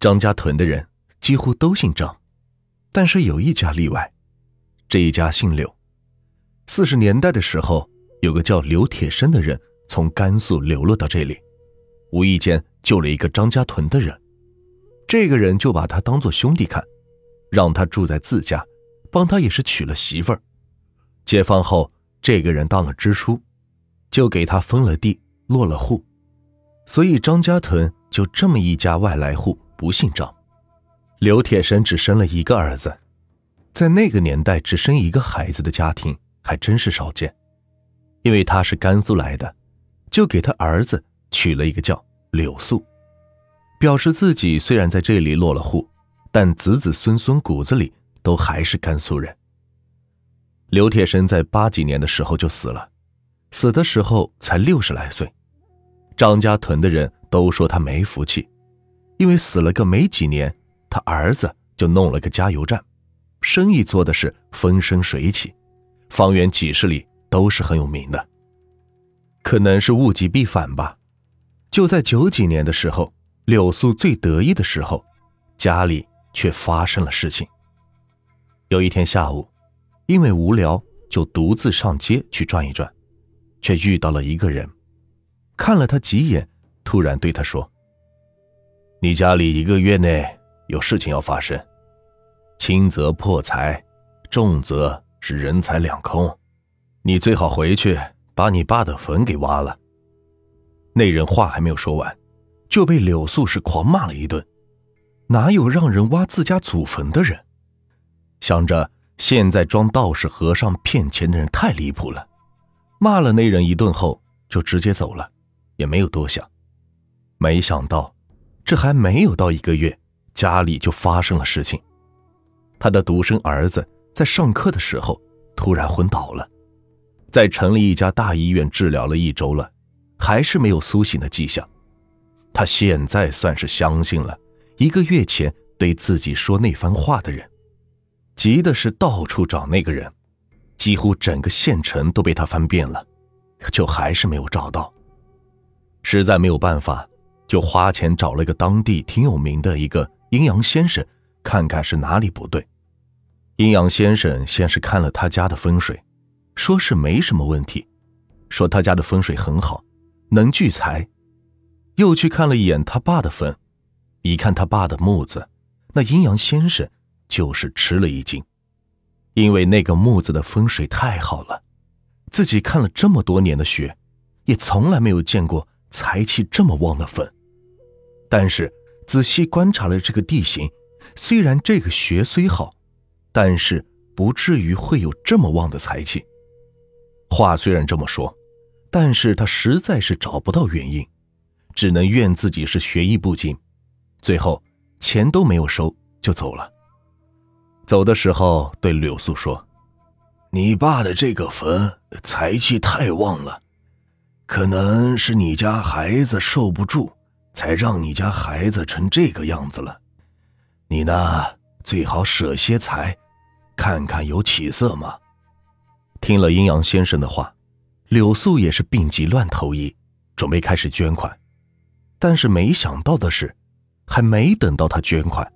张家屯的人几乎都姓张，但是有一家例外，这一家姓柳。四十年代的时候，有个叫刘铁生的人从甘肃流落到这里，无意间救了一个张家屯的人，这个人就把他当做兄弟看，让他住在自家，帮他也是娶了媳妇儿。解放后，这个人当了支书，就给他分了地，落了户。所以张家屯就这么一家外来户，不姓张。刘铁生只生了一个儿子，在那个年代只生一个孩子的家庭还真是少见。因为他是甘肃来的，就给他儿子取了一个叫柳素，表示自己虽然在这里落了户，但子子孙孙骨子里都还是甘肃人。刘铁生在八几年的时候就死了，死的时候才六十来岁。张家屯的人都说他没福气，因为死了个没几年，他儿子就弄了个加油站，生意做的是风生水起，方圆几十里都是很有名的。可能是物极必反吧，就在九几年的时候，柳素最得意的时候，家里却发生了事情。有一天下午，因为无聊，就独自上街去转一转，却遇到了一个人。看了他几眼，突然对他说：“你家里一个月内有事情要发生，轻则破财，重则是人财两空。你最好回去把你爸的坟给挖了。”那人话还没有说完，就被柳素是狂骂了一顿：“哪有让人挖自家祖坟的人？”想着现在装道士和尚骗钱的人太离谱了，骂了那人一顿后就直接走了。也没有多想，没想到，这还没有到一个月，家里就发生了事情。他的独生儿子在上课的时候突然昏倒了，在城里一家大医院治疗了一周了，还是没有苏醒的迹象。他现在算是相信了一个月前对自己说那番话的人，急的是到处找那个人，几乎整个县城都被他翻遍了，就还是没有找到。实在没有办法，就花钱找了个当地挺有名的一个阴阳先生，看看是哪里不对。阴阳先生先是看了他家的风水，说是没什么问题，说他家的风水很好，能聚财。又去看了一眼他爸的坟，一看他爸的墓子，那阴阳先生就是吃了一惊，因为那个墓子的风水太好了，自己看了这么多年的学，也从来没有见过。财气这么旺的坟，但是仔细观察了这个地形，虽然这个穴虽好，但是不至于会有这么旺的财气。话虽然这么说，但是他实在是找不到原因，只能怨自己是学艺不精，最后钱都没有收就走了。走的时候对柳素说：“你爸的这个坟财气太旺了。”可能是你家孩子受不住，才让你家孩子成这个样子了。你呢，最好舍些财，看看有起色吗？听了阴阳先生的话，柳素也是病急乱投医，准备开始捐款。但是没想到的是，还没等到他捐款，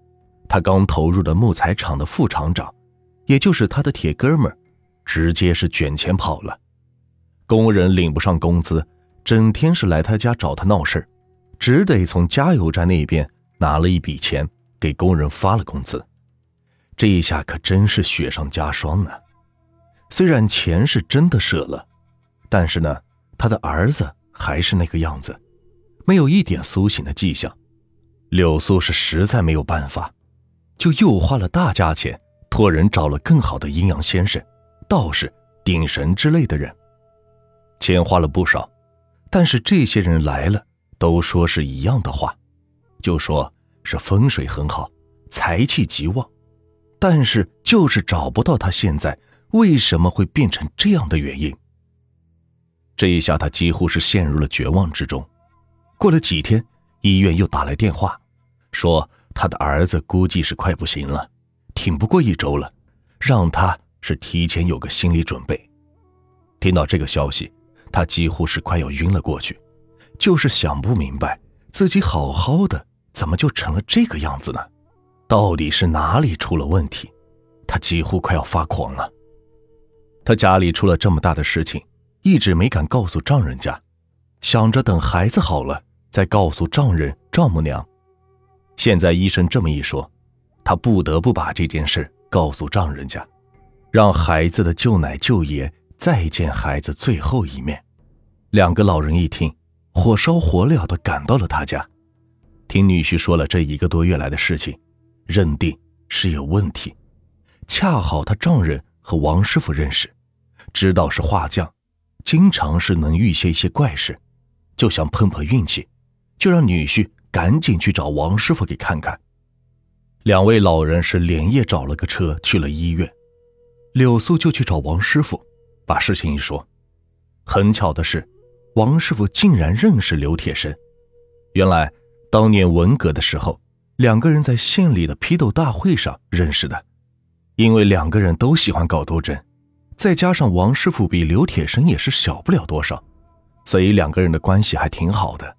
他刚投入的木材厂的副厂长，也就是他的铁哥们儿，直接是卷钱跑了。工人领不上工资，整天是来他家找他闹事只得从加油站那边拿了一笔钱给工人发了工资。这一下可真是雪上加霜呢。虽然钱是真的舍了，但是呢，他的儿子还是那个样子，没有一点苏醒的迹象。柳素是实在没有办法，就又花了大价钱托人找了更好的阴阳先生、道士、顶神之类的人。钱花了不少，但是这些人来了都说是一样的话，就说是风水很好，财气极旺，但是就是找不到他现在为什么会变成这样的原因。这一下他几乎是陷入了绝望之中。过了几天，医院又打来电话，说他的儿子估计是快不行了，挺不过一周了，让他是提前有个心理准备。听到这个消息。他几乎是快要晕了过去，就是想不明白自己好好的怎么就成了这个样子呢？到底是哪里出了问题？他几乎快要发狂了。他家里出了这么大的事情，一直没敢告诉丈人家，想着等孩子好了再告诉丈人、丈母娘。现在医生这么一说，他不得不把这件事告诉丈人家，让孩子的舅奶舅爷再见孩子最后一面。两个老人一听，火烧火燎的赶到了他家，听女婿说了这一个多月来的事情，认定是有问题。恰好他丈人和王师傅认识，知道是画匠，经常是能遇些一些怪事，就想碰碰运气，就让女婿赶紧去找王师傅给看看。两位老人是连夜找了个车去了医院，柳素就去找王师傅，把事情一说。很巧的是，王师傅竟然认识刘铁生，原来当年文革的时候，两个人在县里的批斗大会上认识的。因为两个人都喜欢搞斗争，再加上王师傅比刘铁生也是小不了多少，所以两个人的关系还挺好的。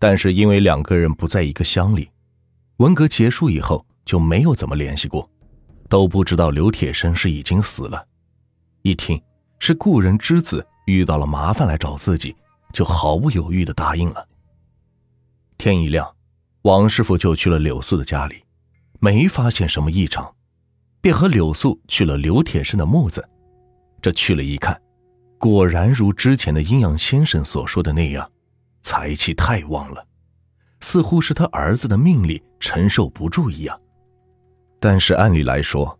但是因为两个人不在一个乡里，文革结束以后就没有怎么联系过，都不知道刘铁生是已经死了。一听是故人之子遇到了麻烦来找自己，就毫不犹豫的答应了。天一亮，王师傅就去了柳素的家里，没发现什么异常。便和柳素去了刘铁生的墓子，这去了一看，果然如之前的阴阳先生所说的那样，财气太旺了，似乎是他儿子的命力承受不住一样。但是按理来说，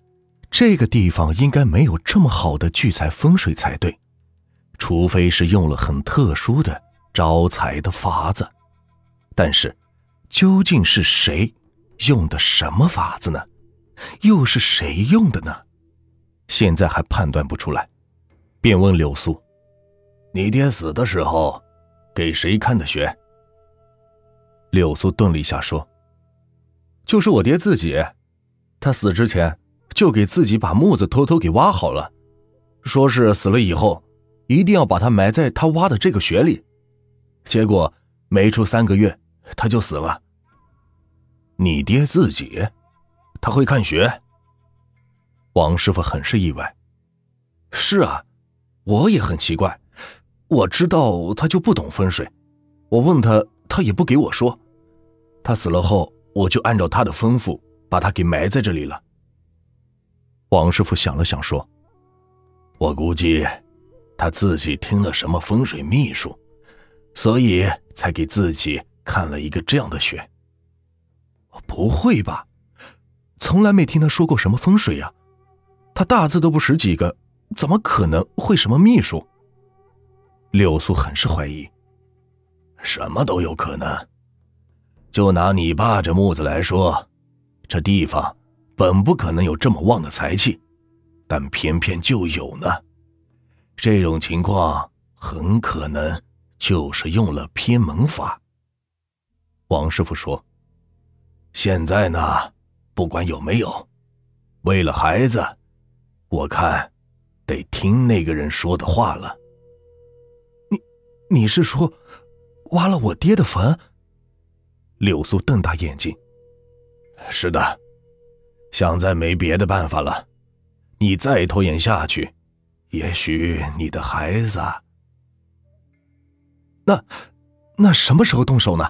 这个地方应该没有这么好的聚财风水才对，除非是用了很特殊的招财的法子。但是，究竟是谁用的什么法子呢？又是谁用的呢？现在还判断不出来，便问柳素：“你爹死的时候，给谁看的穴？”柳素顿了一下，说：“就是我爹自己，他死之前就给自己把墓子偷偷给挖好了，说是死了以后一定要把他埋在他挖的这个穴里。结果没出三个月，他就死了。你爹自己？”他会看穴。王师傅很是意外。是啊，我也很奇怪。我知道他就不懂风水，我问他，他也不给我说。他死了后，我就按照他的吩咐把他给埋在这里了。王师傅想了想说：“我估计他自己听了什么风水秘术，所以才给自己看了一个这样的穴。”不会吧？从来没听他说过什么风水呀，他大字都不识几个，怎么可能会什么秘术？柳素很是怀疑。什么都有可能。就拿你爸这墓子来说，这地方本不可能有这么旺的财气，但偏偏就有呢。这种情况很可能就是用了偏门法。王师傅说：“现在呢？”不管有没有，为了孩子，我看得听那个人说的话了。你，你是说挖了我爹的坟？柳素瞪大眼睛。是的，想再没别的办法了。你再拖延下去，也许你的孩子……那，那什么时候动手呢？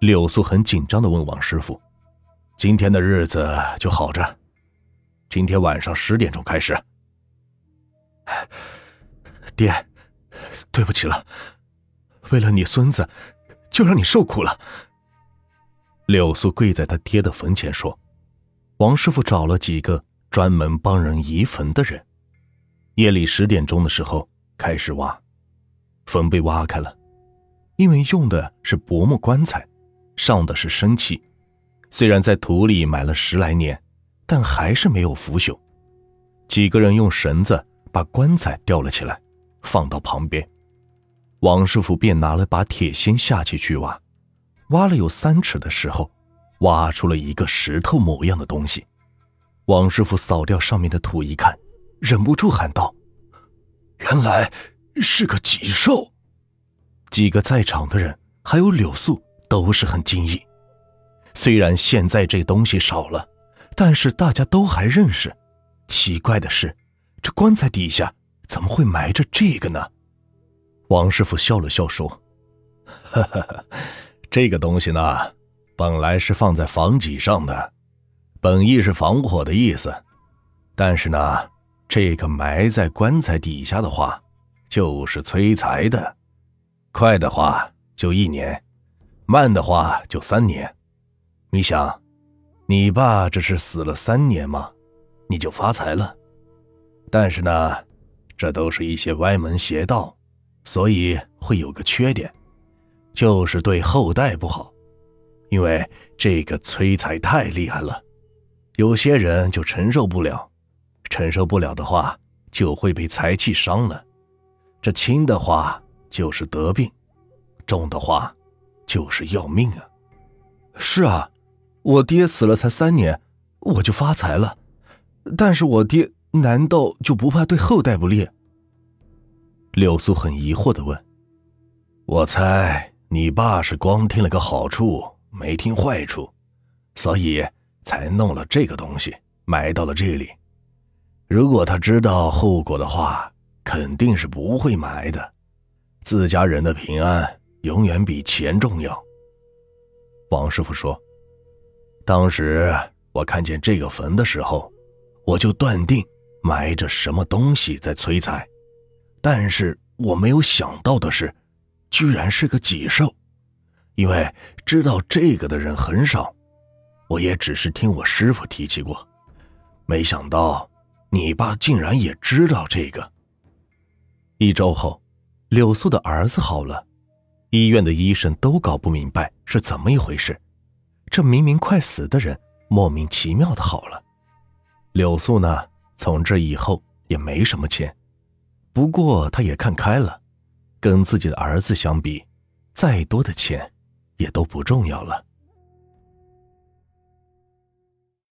柳素很紧张的问王师傅。今天的日子就好着，今天晚上十点钟开始。爹，对不起了，为了你孙子，就让你受苦了。柳素跪在他爹的坟前说：“王师傅找了几个专门帮人移坟的人，夜里十点钟的时候开始挖，坟被挖开了，因为用的是薄木棺材，上的是生漆。”虽然在土里埋了十来年，但还是没有腐朽。几个人用绳子把棺材吊了起来，放到旁边。王师傅便拿了把铁锨下去去挖，挖了有三尺的时候，挖出了一个石头模样的东西。王师傅扫掉上面的土一看，忍不住喊道：“原来是个脊兽！”几个在场的人还有柳素都是很惊异。虽然现在这东西少了，但是大家都还认识。奇怪的是，这棺材底下怎么会埋着这个呢？王师傅笑了笑说：“哈哈，这个东西呢，本来是放在房脊上的，本意是防火的意思。但是呢，这个埋在棺材底下的话，就是催财的。快的话就一年，慢的话就三年。”你想，你爸这是死了三年吗？你就发财了。但是呢，这都是一些歪门邪道，所以会有个缺点，就是对后代不好。因为这个催财太厉害了，有些人就承受不了，承受不了的话，就会被财气伤了。这轻的话就是得病，重的话就是要命啊。是啊。我爹死了才三年，我就发财了。但是我爹难道就不怕对后代不利？柳苏很疑惑的问：“我猜你爸是光听了个好处，没听坏处，所以才弄了这个东西埋到了这里。如果他知道后果的话，肯定是不会埋的。自家人的平安永远比钱重要。”王师傅说。当时我看见这个坟的时候，我就断定埋着什么东西在催财，但是我没有想到的是，居然是个脊兽，因为知道这个的人很少，我也只是听我师傅提起过，没想到你爸竟然也知道这个。一周后，柳素的儿子好了，医院的医生都搞不明白是怎么一回事。这明明快死的人，莫名其妙的好了。柳素呢，从这以后也没什么钱，不过他也看开了，跟自己的儿子相比，再多的钱也都不重要了。